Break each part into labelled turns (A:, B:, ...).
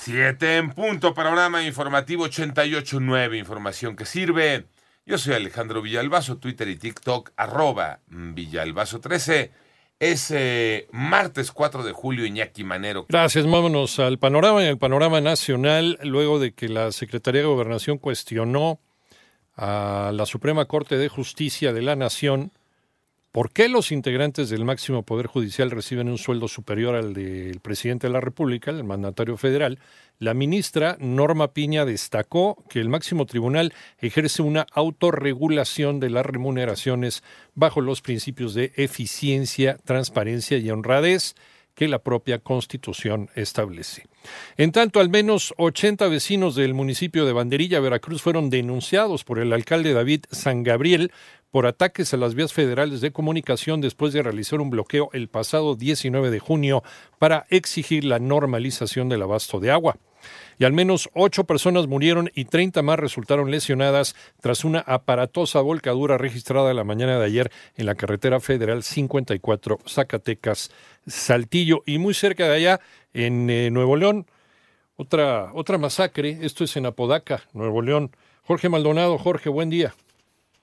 A: Siete en punto, panorama informativo 88.9, información que sirve. Yo soy Alejandro Villalbazo, Twitter y TikTok, arroba Villalbazo13. Es eh, martes 4 de julio, Iñaki Manero.
B: Gracias, vámonos al panorama, en el panorama nacional, luego de que la Secretaría de Gobernación cuestionó a la Suprema Corte de Justicia de la Nación ¿Por qué los integrantes del máximo Poder Judicial reciben un sueldo superior al del presidente de la República, el mandatario federal? La ministra Norma Piña destacó que el máximo tribunal ejerce una autorregulación de las remuneraciones bajo los principios de eficiencia, transparencia y honradez que la propia Constitución establece. En tanto, al menos 80 vecinos del municipio de Banderilla, Veracruz, fueron denunciados por el alcalde David San Gabriel por ataques a las vías federales de comunicación después de realizar un bloqueo el pasado 19 de junio para exigir la normalización del abasto de agua. Y al menos ocho personas murieron y 30 más resultaron lesionadas tras una aparatosa volcadura registrada la mañana de ayer en la carretera federal 54 Zacatecas Saltillo. Y muy cerca de allá, en eh, Nuevo León, otra, otra masacre. Esto es en Apodaca, Nuevo León. Jorge Maldonado, Jorge, buen día.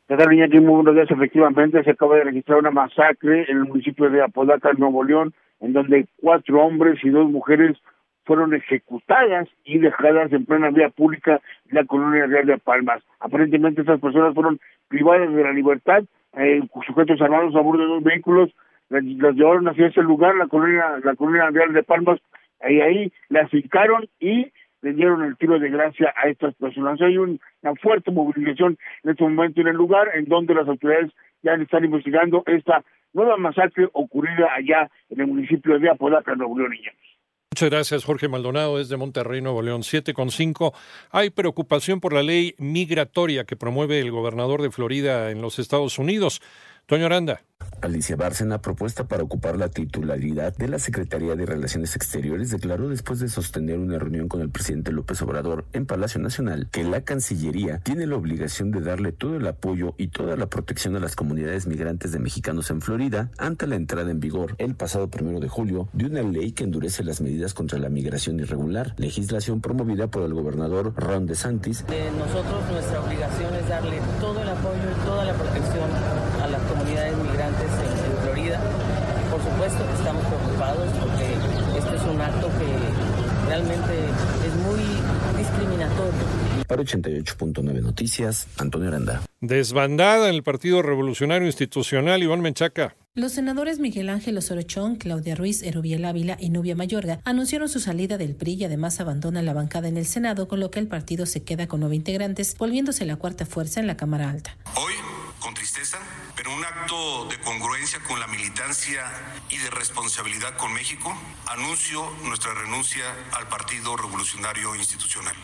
C: ¿Qué tal, Muy buenos días. Efectivamente, se acaba de registrar una masacre en el municipio de Apodaca, Nuevo León, en donde cuatro hombres y dos mujeres fueron ejecutadas y dejadas en plena vía pública la colonia real de Palmas. Aparentemente estas personas fueron privadas de la libertad, eh, sujetos armados a bordo de dos vehículos, las, llevaron hacia ese lugar, la colonia, la colonia real de Palmas, y ahí las fincaron y le dieron el tiro de gracia a estas personas. Hay una fuerte movilización en este momento en el lugar, en donde las autoridades ya están investigando esta nueva masacre ocurrida allá en el municipio de Apodaca, Nuevo León.
B: Muchas gracias, Jorge Maldonado, desde Monterrey, Nuevo León. 7,5. Hay preocupación por la ley migratoria que promueve el gobernador de Florida en los Estados Unidos. Toño Aranda.
D: Alicia Bárcena, propuesta para ocupar la titularidad de la Secretaría de Relaciones Exteriores, declaró después de sostener una reunión con el presidente López Obrador en Palacio Nacional que la Cancillería tiene la obligación de darle todo el apoyo y toda la protección a las comunidades migrantes de mexicanos en Florida ante la entrada en vigor el pasado primero de julio de una ley que endurece las medidas contra la migración irregular, legislación promovida por el gobernador Ron DeSantis.
E: Eh, nosotros nuestra obligación es darle todo el apoyo y toda la protección a las comunidades migrantes en, Florida. Por supuesto que estamos preocupados porque este es un acto que realmente es muy discriminatorio.
D: Para 88.9 Noticias, Antonio Aranda.
B: Desbandada en el Partido Revolucionario Institucional, Iván Menchaca.
F: Los senadores Miguel Ángel Osorochón, Claudia Ruiz, Erubiel Ávila y Nubia Mayorga anunciaron su salida del PRI y además abandonan la bancada en el Senado, con lo que el partido se queda con nueve integrantes, volviéndose la cuarta fuerza en la Cámara Alta.
G: Hoy, con tristeza, pero un acto de congruencia con la militancia y de responsabilidad con México, anuncio nuestra renuncia al Partido Revolucionario Institucional.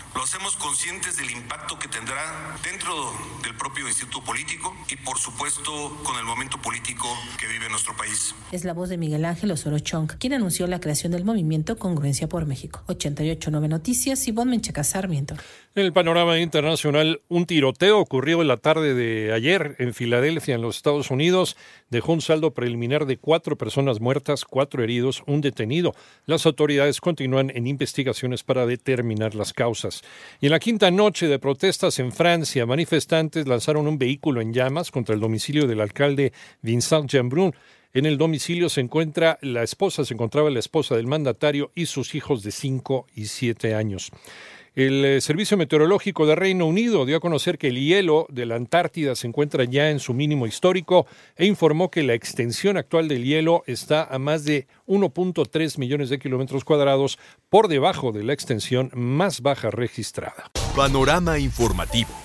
G: Conscientes del impacto que tendrá dentro del propio instituto político y por supuesto con el momento político que vive nuestro país.
F: Es la voz de Miguel Ángel Osoro Chong, quien anunció la creación del movimiento Congruencia por México. 889 Noticias, y Menchaca Sarmiento.
B: En el panorama internacional, un tiroteo ocurrió en la tarde de ayer en Filadelfia, en los Estados Unidos, dejó un saldo preliminar de cuatro personas muertas, cuatro heridos, un detenido. Las autoridades continúan en investigaciones para determinar las causas. Y en la quinta noche de protestas en Francia, manifestantes lanzaron un vehículo en llamas contra el domicilio del alcalde Vincent Jeanbrun. En el domicilio se encuentra la esposa, se encontraba la esposa del mandatario y sus hijos de cinco y siete años. El eh, Servicio Meteorológico de Reino Unido dio a conocer que el hielo de la Antártida se encuentra ya en su mínimo histórico e informó que la extensión actual del hielo está a más de 1.3 millones de kilómetros cuadrados por debajo de la extensión más baja registrada.
H: Panorama informativo.